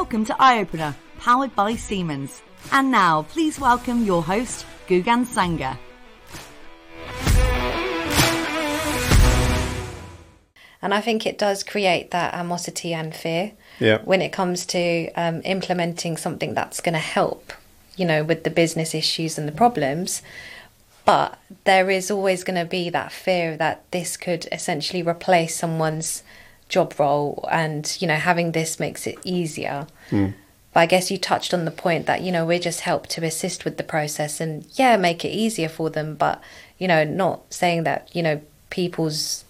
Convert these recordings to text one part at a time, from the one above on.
Welcome to Eye Opener, powered by Siemens. And now, please welcome your host, Gugan Sanger. And I think it does create that animosity and fear Yeah. when it comes to um, implementing something that's going to help, you know, with the business issues and the problems. But there is always going to be that fear that this could essentially replace someone's job role, and you know, having this makes it easier. But I guess you touched on the point that you know we're just help to assist with the process and yeah, make it easier for them. But you know, not saying that you know people's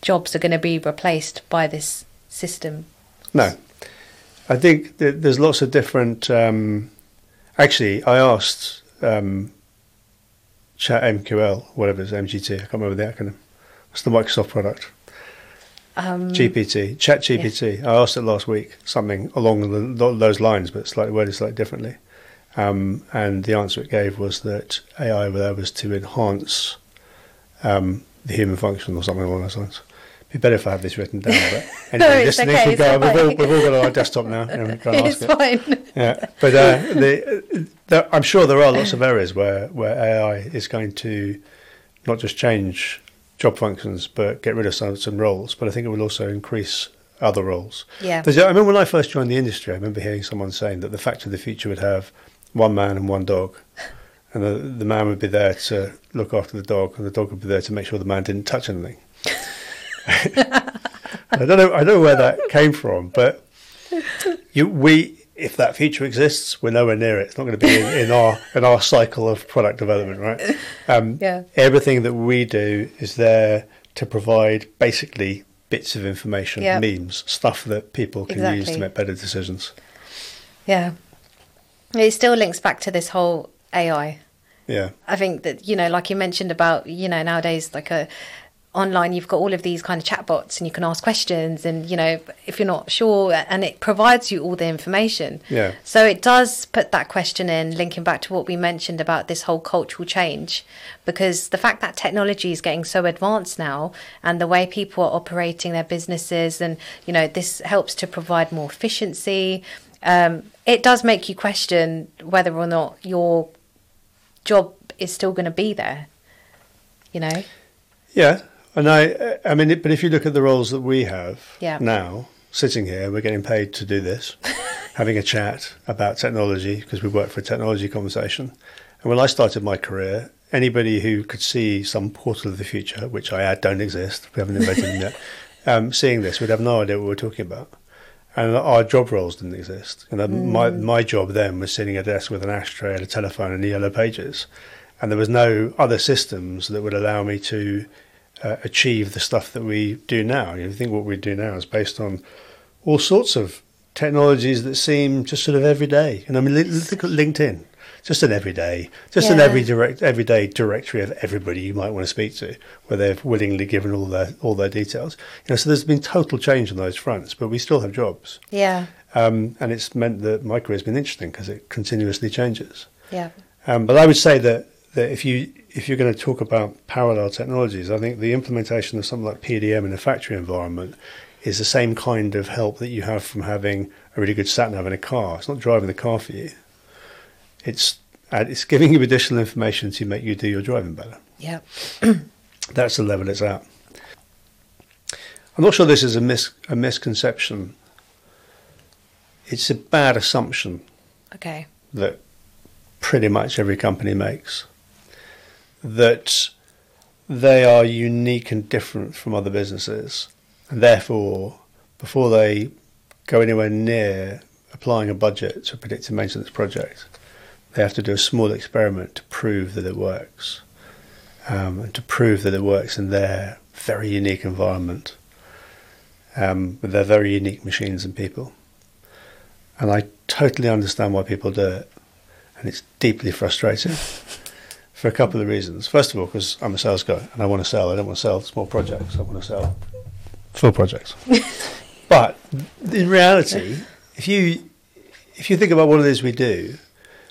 jobs are going to be replaced by this system. No, I think there's lots of different. Um, actually, I asked um, Chat MQL, whatever it's MGT. I can't remember the acronym. It's the Microsoft product. Um, GPT, Chat GPT. I asked it last week, something along the, those lines, but slightly worded slightly differently. Um, and the answer it gave was that AI there was to enhance um, the human function or something along those lines. Be better if I have this written down. But anyway, listening okay, go. We've all, we've all got our desktop now. can ask it's it. fine. Yeah, but uh, the, the, I'm sure there are lots of areas where, where AI is going to not just change job functions, but get rid of some, some roles. But I think it will also increase other roles. Yeah. There's- I remember when I first joined the industry, I remember hearing someone saying that the factory of the future would have one man and one dog. And the, the man would be there to look after the dog, and the dog would be there to make sure the man didn't touch anything. I don't know. I don't know where that came from, but you, we, if that future exists, we're nowhere near it. It's not going to be in, in our in our cycle of product development, right? Um, Yeah. Everything that we do is there to provide basically bits of information, Yeah. memes, stuff that people can use to make better decisions. Yeah. It still links back to this whole AI. Yeah, I think that you know, like you mentioned about you know nowadays, like a online, you've got all of these kind of chatbots, and you can ask questions, and you know, if you're not sure, and it provides you all the information. Yeah. So it does put that question in, linking back to what we mentioned about this whole cultural change, because the fact that technology is getting so advanced now, and the way people are operating their businesses, and you know, this helps to provide more efficiency. Um, it does make you question whether or not your job is still going to be there. You know? yeah. And I, I mean, but if you look at the roles that we have Yeah. now, sitting here, we're getting paid to do this, having a chat about technology because we work for a technology conversation. And when I started my career, anybody who could see some portal of the future, which I add don't exist, we haven't invented them yet, um, seeing this would have no idea what we're talking about. And our job roles didn't exist. You know, my my job then was sitting at a desk with an ashtray and a telephone and the yellow pages, and there was no other systems that would allow me to uh, achieve the stuff that we do now. You think what we do now is based on all sorts of technologies that seem just sort of everyday. And I mean, look at LinkedIn, just an everyday, just an every direct, everyday directory of everybody you might want to speak to, where they've willingly given all their all their details. You know, so there's been total change on those fronts, but we still have jobs, Yeah. um, and it's meant that my career's been interesting because it continuously changes. Yeah. Um, but I would say that, that if you if you're going to talk about parallel technologies, I think the implementation of something like PDM in a factory environment is the same kind of help that you have from having a really good sat nav in a car. It's not driving the car for you. It's uh, it's giving you additional information to make you do your driving better. Yeah. That's the level it's at. I'm not sure this is a mis a misconception. It's a bad assumption Okay. that pretty much every company makes that they are unique and different from other businesses. And therefore before they go anywhere near applying a budget to a predictive maintenance project they have to do a small experiment to prove that it works um, and to prove that it works in their very unique environment um, with their very unique machines and people. And I totally understand why people do it and it's deeply frustrating for a couple of reasons. First of all, because I'm a sales guy and I want to sell. I don't want to sell small projects. I want to sell full projects. but in reality, if you if you think about what it is we do,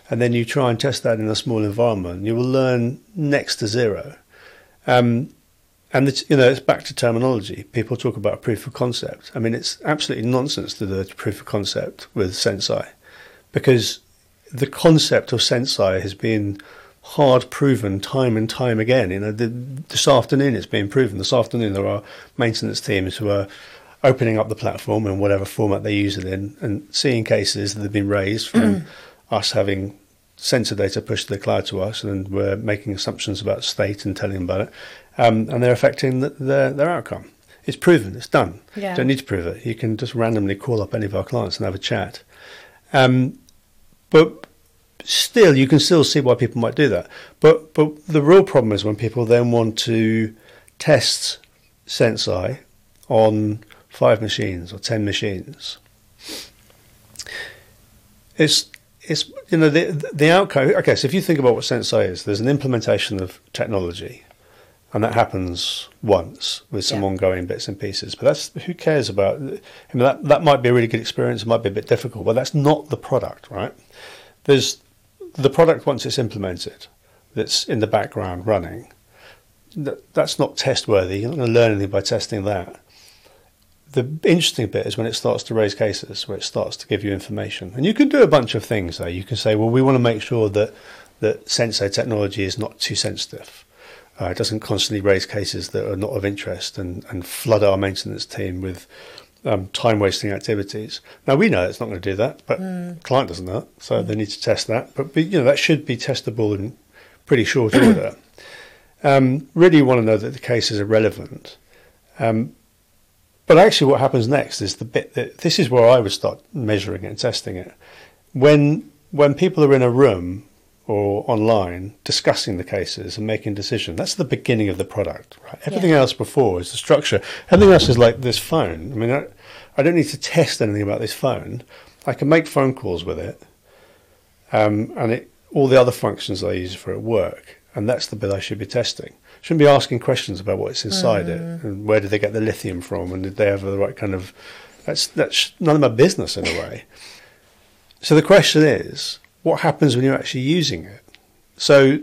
and then you try and test that in a small environment, you will learn next to zero. Um, and it's, you know, it's back to terminology. People talk about proof of concept. I mean, it's absolutely nonsense to do proof of concept with Senseye, because the concept of Senseye has been hard proven time and time again. You know, the, this afternoon it's being proven. This afternoon there are maintenance teams who are opening up the platform in whatever format they use it in and seeing cases that have been raised from us having sensor data pushed to the cloud to us and we're making assumptions about state and telling them about it um, and they're affecting the, their, their outcome. It's proven, it's done. Yeah. Don't need to prove it. You can just randomly call up any of our clients and have a chat. Um, but still, you can still see why people might do that. But but the real problem is when people then want to test Senseye on five machines or ten machines. It's it's you know the the outcome. Okay, so if you think about what Senseye is, there's an implementation of technology, and that happens once with some Yeah. ongoing bits and pieces. But that's who cares about. I mean, that that might be a really good experience. It might be a bit difficult, but that's not the product, right? There's the product once it's implemented, that's in the background running. That, that's not test worthy. You're not going to learn anything by testing that. The interesting bit is when it starts to raise cases, where it starts to give you information, and you can do a bunch of things. there. you can say, well, we want to make sure that that sensor technology is not too sensitive. Uh, it doesn't constantly raise cases that are not of interest and, and flood our maintenance team with um, time wasting activities. Now we know it's not going to do that, but client doesn't know, so they need to test that. But, but you know that should be testable in pretty short order. Um, really, want to know that the cases are relevant. Um, but actually, what happens next is the bit that this is where I would start measuring it and testing it. When when people are in a room or online discussing the cases and making decisions, that's the beginning of the product. Right? Everything Yeah. else before is the structure. Everything else is like this phone. I mean, I, I don't need to test anything about this phone. I can make phone calls with it, um, and it, all the other functions I use for it work. And that's the bit I should be testing. Shouldn't be asking questions about what's inside it and where did they get the lithium from and did they have the right kind of. That's that's none of my business in a way. So the question is, what happens when you're actually using it? So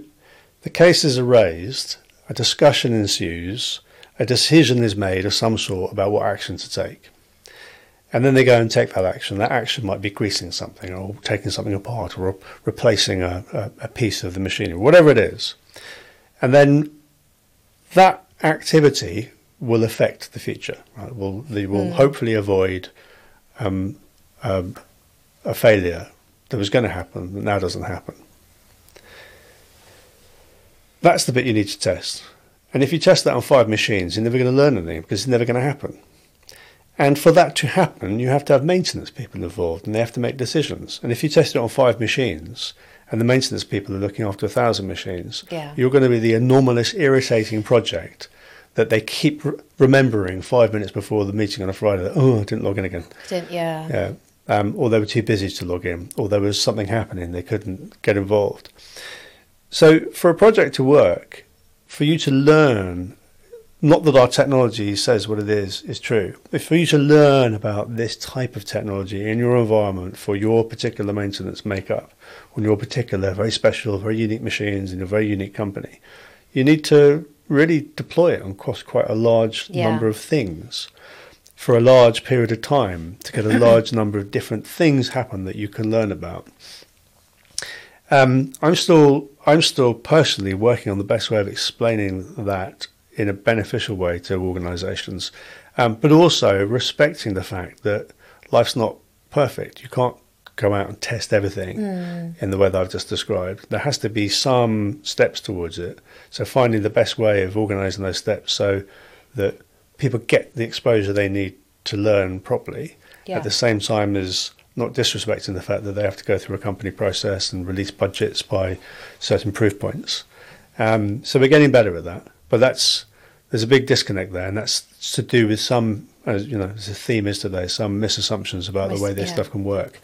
the cases are raised, a discussion ensues, a decision is made of some sort about what action to take. And then they go and take that action. That action might be greasing something or taking something apart or replacing a, a, a piece of the machinery, whatever it is. And then that activity will affect the future. Right? Will they will hopefully avoid um, um, a failure that was going to happen that now doesn't happen. That's the bit you need to test. And if you test that on five machines, you're never going to learn anything because it's never going to happen. And for that to happen, you have to have maintenance people involved and they have to make decisions. And if you test it on five machines and the maintenance people are looking after a thousand machines, Yeah. you're going to be the anomalous, irritating project that they keep re- remembering five minutes before the meeting on a Friday. That, oh, I didn't log in again. Didn't, yeah. Yeah. Um, or they were too busy to log in, or there was something happening, they couldn't get involved. So, for a project to work, for you to learn, not that our technology says what it is, is true, but for you to learn about this type of technology in your environment for your particular maintenance makeup, on your particular, very special, very unique machines in a very unique company, you need to really deploy it across quite a large Yeah. number of things for a large period of time to get a large number of different things happen that you can learn about. Um, I'm still I'm still personally working on the best way of explaining that in a beneficial way to organisations, um, but also respecting the fact that life's not perfect. You can't go out and test everything in the way that I've just described. There has to be some steps towards it. So finding the best way of organising those steps so that people get the exposure they need to learn properly Yeah. at the same time as not disrespecting the fact that they have to go through a company process and release budgets by certain proof points. Um, so we're getting better at that, but that's there's a big disconnect there, and that's to do with some, as you know, as the theme is today, some misassumptions about Mis- the way this yeah. stuff can work.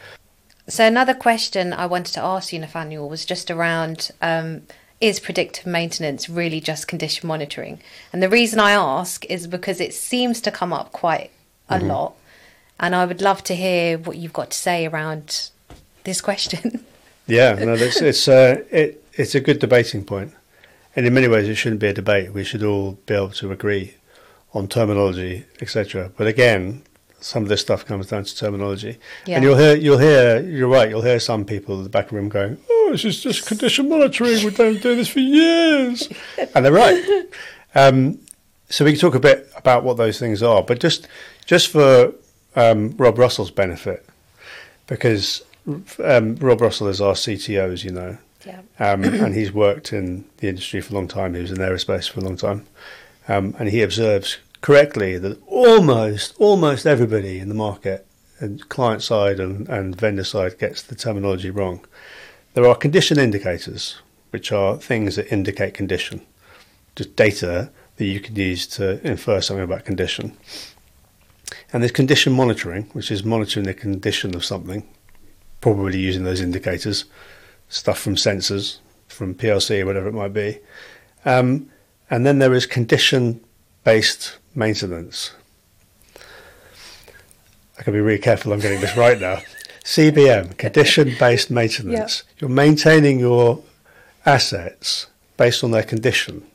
So another question I wanted to ask you, Nathaniel, was just around um, is predictive maintenance really just condition monitoring? And the reason I ask is because it seems to come up quite a Mm-hmm. lot, and I would love to hear what you've got to say around this question. Yeah, no, it's it's uh, it it's a good debating point, And in many ways, it shouldn't be a debate. We should all be able to agree on terminology, etc. But again, some of this stuff comes down to terminology. Yeah. And you'll hear, you'll hear, you're right. You'll hear some people in the back of the room going, "Oh, this is just condition monitoring. We've been doing this for years," and they're right. Um, so we can talk a bit about what those things are, but just just for um, Rob Russell's benefit, because um, Rob Russell is our CTO, as you know, Yeah. um, and he's worked in the industry for a long time. He was in aerospace for a long time, um, and he observes correctly that almost almost everybody in the market, and client side and, and vendor side, gets the terminology wrong. There are condition indicators, which are things that indicate condition, just data that you can use to infer something about condition. And there's condition monitoring, which is monitoring the condition of something, probably using those indicators, stuff from sensors, from PLC, whatever it might be. Um, and then there is condition based maintenance. I can be really careful I'm getting this right now. CBM, condition based maintenance. You're maintaining your assets based on their condition.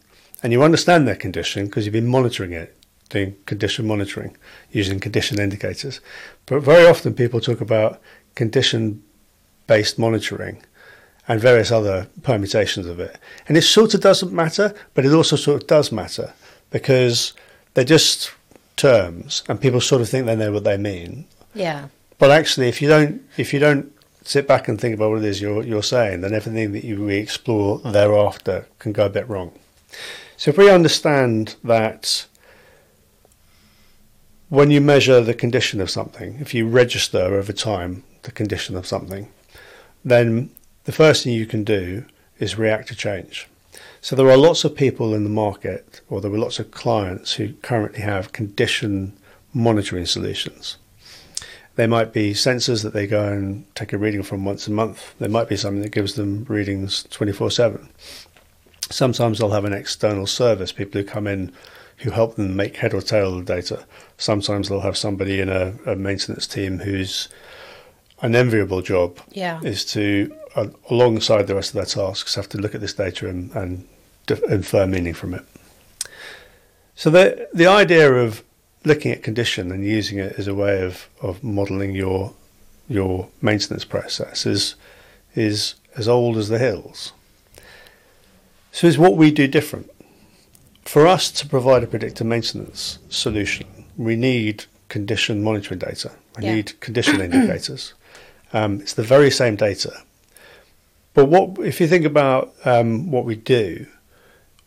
And you understand their condition because you've been monitoring it, doing condition monitoring using condition indicators. But very often people talk about condition based monitoring and various other permutations of it. And it sort of doesn't matter, but it also sort of does matter because they're just terms and people sort of think they know what they mean. Yeah. But actually, if you don't, if you don't sit back and think about what it is you're you're saying, then everything that you we explore thereafter can go a bit wrong. So if we understand that when you measure the condition of something, if you register over time the condition of something, then the first thing you can do is react to change. So there are lots of people in the market, or there are lots of clients who currently have condition monitoring solutions. They might be sensors that they go and take a reading from once a month. There might be something that gives them readings 24 7. Sometimes they'll have an external service, people who come in who help them make head or tail of the data. Sometimes they'll have somebody in a, a maintenance team whose an enviable job Yeah. is to, uh, alongside the rest of their tasks, have to look at this data and, and infer meaning from it. So the the idea of looking at condition and using it as a way of, of modelling your your maintenance process is is as old as the hills. So is what we do different. For us to provide a predictive maintenance solution, we need condition monitoring data. We Yeah. need condition indicators. Um, it's the very same data. But what if you think about um, what we do,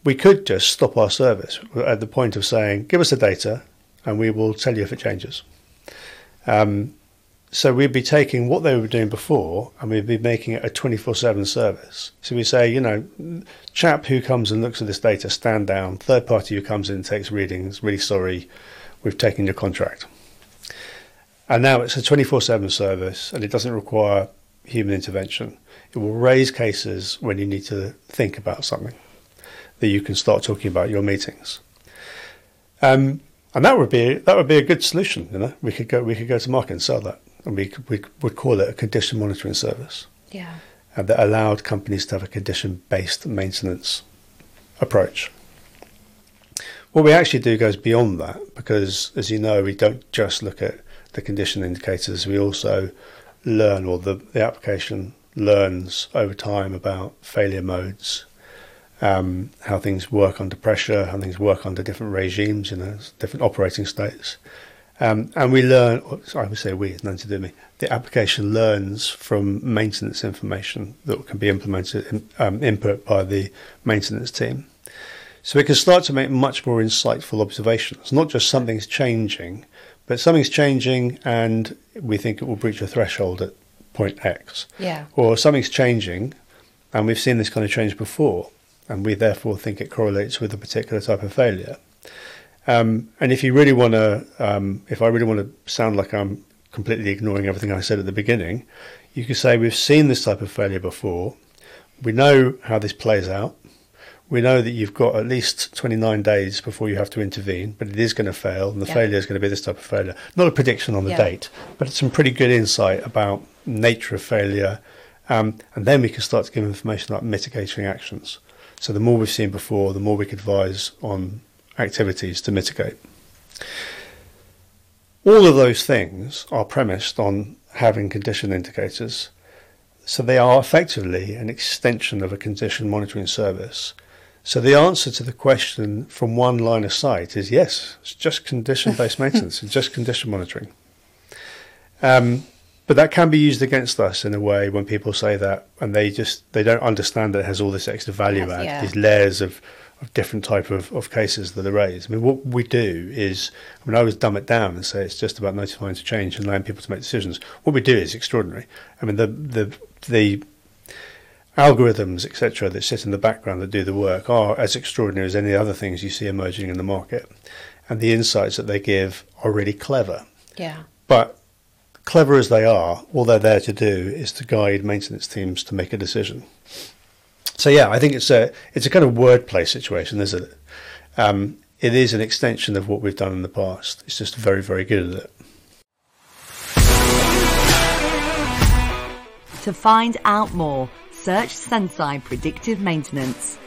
we could just stop our service at the point of saying, "Give us the data, and we will tell you if it changes." Um, so we'd be taking what they were doing before, and we'd be making it a twenty-four-seven service. So we say, you know, chap who comes and looks at this data, stand down. Third party who comes in and takes readings, really sorry, we've taken your contract. And now it's a 24 7 service and it doesn't require human intervention. It will raise cases when you need to think about something that you can start talking about your meetings. Um, and that would be that would be a good solution. You know, we could go we could go to market and sell that, and we could, we would call it a condition monitoring service, Yeah. and that allowed companies to have a condition based maintenance approach. What we actually do goes beyond that because, as you know, we don't just look at the condition indicators. We also learn, or the, the application learns over time about failure modes, um, how things work under pressure, how things work under different regimes, you know, different operating states. Um, and we learn, sorry, I would say we, it's nothing to do with me. The application learns from maintenance information that can be implemented, um, input by the maintenance team. So we can start to make much more insightful observations, not just something's changing, but something's changing and we think it will breach a threshold at point X. Yeah. Or something's changing and we've seen this kind of change before and we therefore think it correlates with a particular type of failure. Um, and if you really want to, um, if I really want to sound like I'm completely ignoring everything I said at the beginning, you could say we've seen this type of failure before. We know how this plays out. We know that you've got at least 29 days before you have to intervene, but it is going to fail, and the Yeah. failure is going to be this type of failure. Not a prediction on the Yeah. date, but some pretty good insight about nature of failure, um, and then we can start to give information about mitigating actions. So the more we've seen before, the more we can advise on activities to mitigate. All of those things are premised on having condition indicators. So they are effectively an extension of a condition monitoring service. So the answer to the question from one line of sight is yes, it's just condition based maintenance, it's just condition monitoring. Um, but that can be used against us in a way when people say that and they just they don't understand that it has all this extra value Yes, add, yeah. these layers of, of different type of, of cases that are raised. I mean what we do is I mean I always dumb it down and say it's just about notifying to change and allowing people to make decisions. What we do is extraordinary. I mean the the the algorithms, etc., that sit in the background that do the work are as extraordinary as any other things you see emerging in the market. And the insights that they give are really clever. Yeah. But clever as they are, all they're there to do is to guide maintenance teams to make a decision. So yeah, I think it's a it's a kind of wordplay situation, isn't it? Um, it is an extension of what we've done in the past. It's just very, very good at it. To find out more, search Senseye Predictive Maintenance.